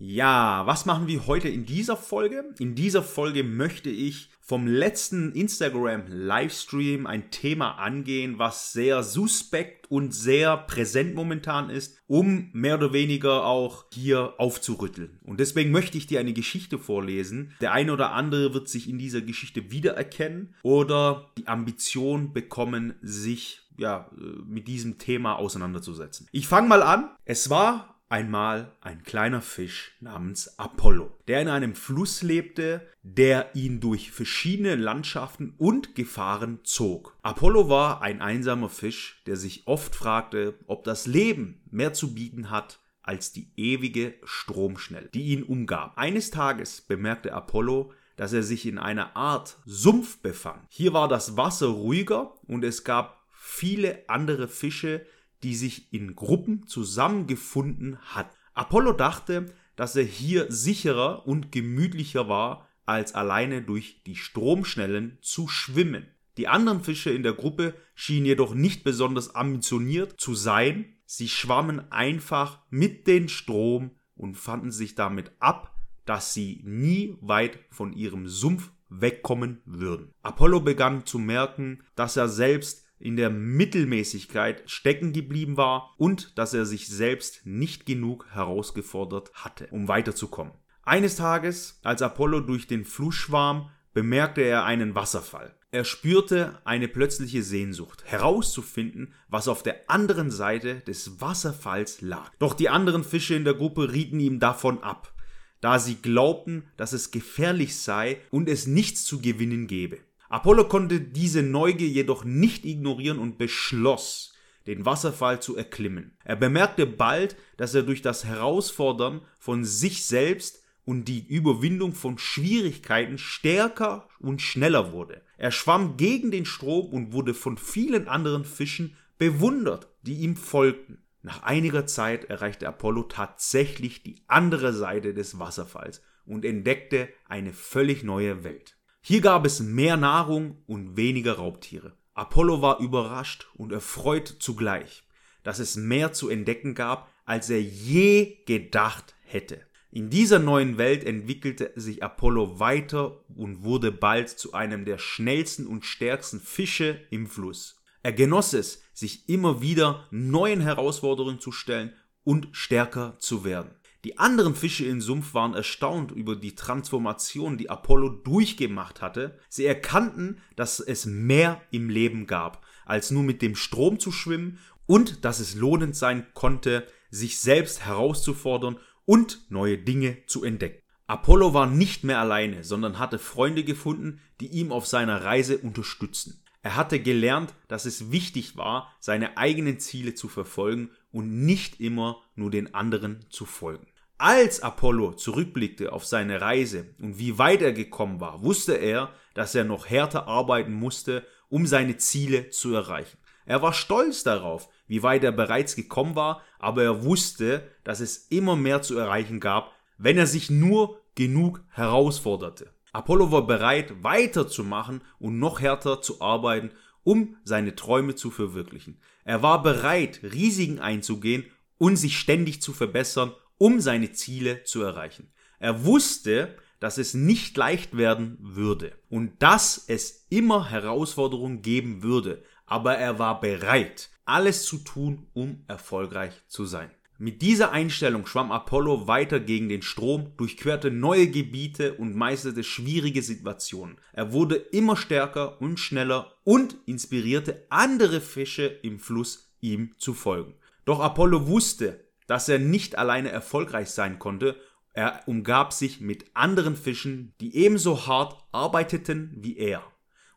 Ja, was machen wir heute in dieser Folge? In dieser Folge möchte ich vom letzten Instagram Livestream ein Thema angehen, was sehr suspekt und sehr präsent momentan ist, um mehr oder weniger auch hier aufzurütteln. Und deswegen möchte ich dir eine Geschichte vorlesen. Der eine oder andere wird sich in dieser Geschichte wiedererkennen oder die Ambition bekommen, sich ja, äh, mit diesem Thema auseinanderzusetzen. Ich fange mal an. Es war einmal ein kleiner Fisch namens Apollo, der in einem Fluss lebte, der ihn durch verschiedene Landschaften und Gefahren zog. Apollo war ein einsamer Fisch, der sich oft fragte, ob das Leben mehr zu bieten hat als die ewige Stromschnelle, die ihn umgab. Eines Tages bemerkte Apollo, dass er sich in einer Art Sumpf befand. Hier war das Wasser ruhiger und es gab viele andere Fische, die sich in Gruppen zusammengefunden hat. Apollo dachte, dass er hier sicherer und gemütlicher war, als alleine durch die Stromschnellen zu schwimmen. Die anderen Fische in der Gruppe schienen jedoch nicht besonders ambitioniert zu sein, sie schwammen einfach mit dem Strom und fanden sich damit ab, dass sie nie weit von ihrem Sumpf wegkommen würden. Apollo begann zu merken, dass er selbst in der Mittelmäßigkeit stecken geblieben war und dass er sich selbst nicht genug herausgefordert hatte, um weiterzukommen. Eines Tages, als Apollo durch den Fluss schwarm, bemerkte er einen Wasserfall. Er spürte eine plötzliche Sehnsucht, herauszufinden, was auf der anderen Seite des Wasserfalls lag. Doch die anderen Fische in der Gruppe rieten ihm davon ab, da sie glaubten, dass es gefährlich sei und es nichts zu gewinnen gebe. Apollo konnte diese Neugier jedoch nicht ignorieren und beschloss, den Wasserfall zu erklimmen. Er bemerkte bald, dass er durch das Herausfordern von sich selbst und die Überwindung von Schwierigkeiten stärker und schneller wurde. Er schwamm gegen den Strom und wurde von vielen anderen Fischen bewundert, die ihm folgten. Nach einiger Zeit erreichte Apollo tatsächlich die andere Seite des Wasserfalls und entdeckte eine völlig neue Welt. Hier gab es mehr Nahrung und weniger Raubtiere. Apollo war überrascht und erfreut zugleich, dass es mehr zu entdecken gab, als er je gedacht hätte. In dieser neuen Welt entwickelte sich Apollo weiter und wurde bald zu einem der schnellsten und stärksten Fische im Fluss. Er genoss es, sich immer wieder neuen Herausforderungen zu stellen und stärker zu werden. Die anderen Fische im Sumpf waren erstaunt über die Transformation, die Apollo durchgemacht hatte. Sie erkannten, dass es mehr im Leben gab, als nur mit dem Strom zu schwimmen und dass es lohnend sein konnte, sich selbst herauszufordern und neue Dinge zu entdecken. Apollo war nicht mehr alleine, sondern hatte Freunde gefunden, die ihm auf seiner Reise unterstützten. Er hatte gelernt, dass es wichtig war, seine eigenen Ziele zu verfolgen und nicht immer nur den anderen zu folgen. Als Apollo zurückblickte auf seine Reise und wie weit er gekommen war, wusste er, dass er noch härter arbeiten musste, um seine Ziele zu erreichen. Er war stolz darauf, wie weit er bereits gekommen war, aber er wusste, dass es immer mehr zu erreichen gab, wenn er sich nur genug herausforderte. Apollo war bereit, weiterzumachen und noch härter zu arbeiten, um seine Träume zu verwirklichen. Er war bereit, Risiken einzugehen und sich ständig zu verbessern um seine Ziele zu erreichen. Er wusste, dass es nicht leicht werden würde und dass es immer Herausforderungen geben würde, aber er war bereit, alles zu tun, um erfolgreich zu sein. Mit dieser Einstellung schwamm Apollo weiter gegen den Strom, durchquerte neue Gebiete und meisterte schwierige Situationen. Er wurde immer stärker und schneller und inspirierte andere Fische im Fluss, ihm zu folgen. Doch Apollo wusste, dass er nicht alleine erfolgreich sein konnte. Er umgab sich mit anderen Fischen, die ebenso hart arbeiteten wie er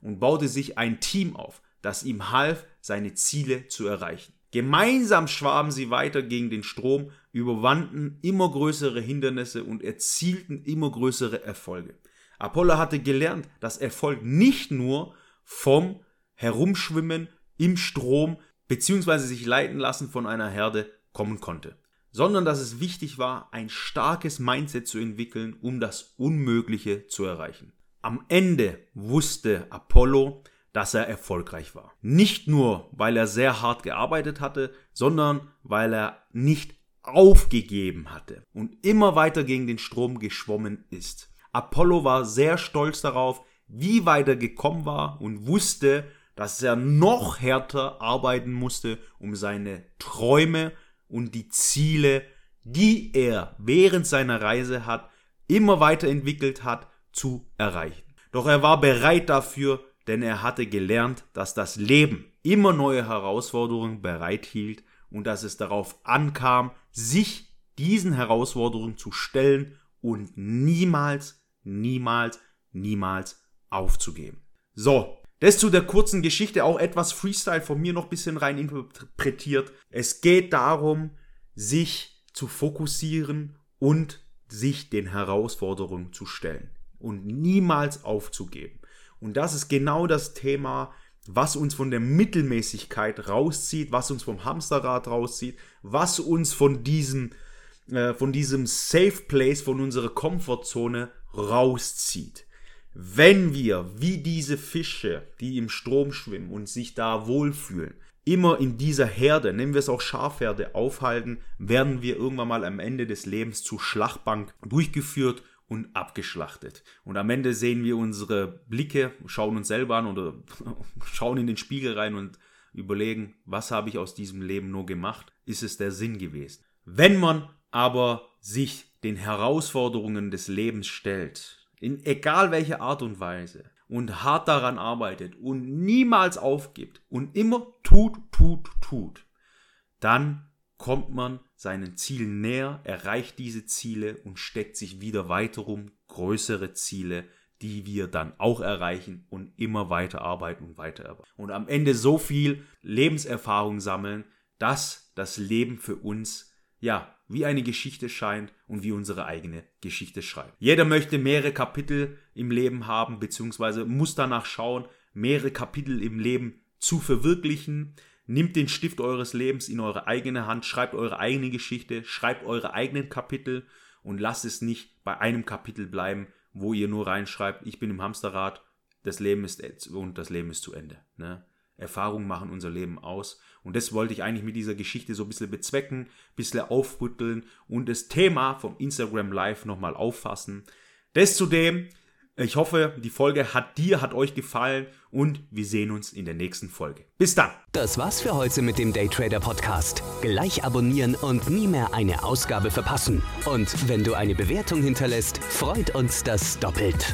und baute sich ein Team auf, das ihm half, seine Ziele zu erreichen. Gemeinsam schwaben sie weiter gegen den Strom, überwanden immer größere Hindernisse und erzielten immer größere Erfolge. Apollo hatte gelernt, dass Erfolg nicht nur vom Herumschwimmen im Strom beziehungsweise sich leiten lassen von einer Herde kommen konnte, sondern dass es wichtig war, ein starkes Mindset zu entwickeln, um das Unmögliche zu erreichen. Am Ende wusste Apollo, dass er erfolgreich war. Nicht nur, weil er sehr hart gearbeitet hatte, sondern weil er nicht aufgegeben hatte und immer weiter gegen den Strom geschwommen ist. Apollo war sehr stolz darauf, wie weit er gekommen war und wusste, dass er noch härter arbeiten musste, um seine Träume und die Ziele, die er während seiner Reise hat, immer weiterentwickelt hat, zu erreichen. Doch er war bereit dafür, denn er hatte gelernt, dass das Leben immer neue Herausforderungen bereithielt und dass es darauf ankam, sich diesen Herausforderungen zu stellen und niemals, niemals, niemals aufzugeben. So, das zu der kurzen Geschichte, auch etwas Freestyle von mir noch bisschen rein interpretiert. Es geht darum, sich zu fokussieren und sich den Herausforderungen zu stellen und niemals aufzugeben. Und das ist genau das Thema, was uns von der Mittelmäßigkeit rauszieht, was uns vom Hamsterrad rauszieht, was uns von diesem, äh, von diesem Safe Place, von unserer Komfortzone rauszieht. Wenn wir, wie diese Fische, die im Strom schwimmen und sich da wohlfühlen, immer in dieser Herde, nennen wir es auch Schafherde, aufhalten, werden wir irgendwann mal am Ende des Lebens zu Schlachtbank durchgeführt und abgeschlachtet. Und am Ende sehen wir unsere Blicke, schauen uns selber an oder schauen in den Spiegel rein und überlegen, was habe ich aus diesem Leben nur gemacht? Ist es der Sinn gewesen? Wenn man aber sich den Herausforderungen des Lebens stellt, in egal welcher Art und Weise, und hart daran arbeitet und niemals aufgibt und immer tut, tut, tut, dann kommt man seinen Zielen näher, erreicht diese Ziele und steckt sich wieder weiter um größere Ziele, die wir dann auch erreichen und immer weiter arbeiten und weiter arbeiten. Und am Ende so viel Lebenserfahrung sammeln, dass das Leben für uns, ja, wie eine Geschichte scheint und wie unsere eigene Geschichte schreibt. Jeder möchte mehrere Kapitel im Leben haben, beziehungsweise muss danach schauen, mehrere Kapitel im Leben zu verwirklichen. Nimmt den Stift eures Lebens in eure eigene Hand, schreibt eure eigene Geschichte, schreibt eure eigenen Kapitel und lasst es nicht bei einem Kapitel bleiben, wo ihr nur reinschreibt, ich bin im Hamsterrad, das Leben ist und das Leben ist zu Ende. Ne? Erfahrungen machen unser Leben aus. Und das wollte ich eigentlich mit dieser Geschichte so ein bisschen bezwecken, ein bisschen aufrütteln und das Thema vom Instagram Live nochmal auffassen. Das zudem ich hoffe, die Folge hat dir, hat euch gefallen und wir sehen uns in der nächsten Folge. Bis dann. Das war's für heute mit dem Daytrader Podcast. Gleich abonnieren und nie mehr eine Ausgabe verpassen. Und wenn du eine Bewertung hinterlässt, freut uns das doppelt.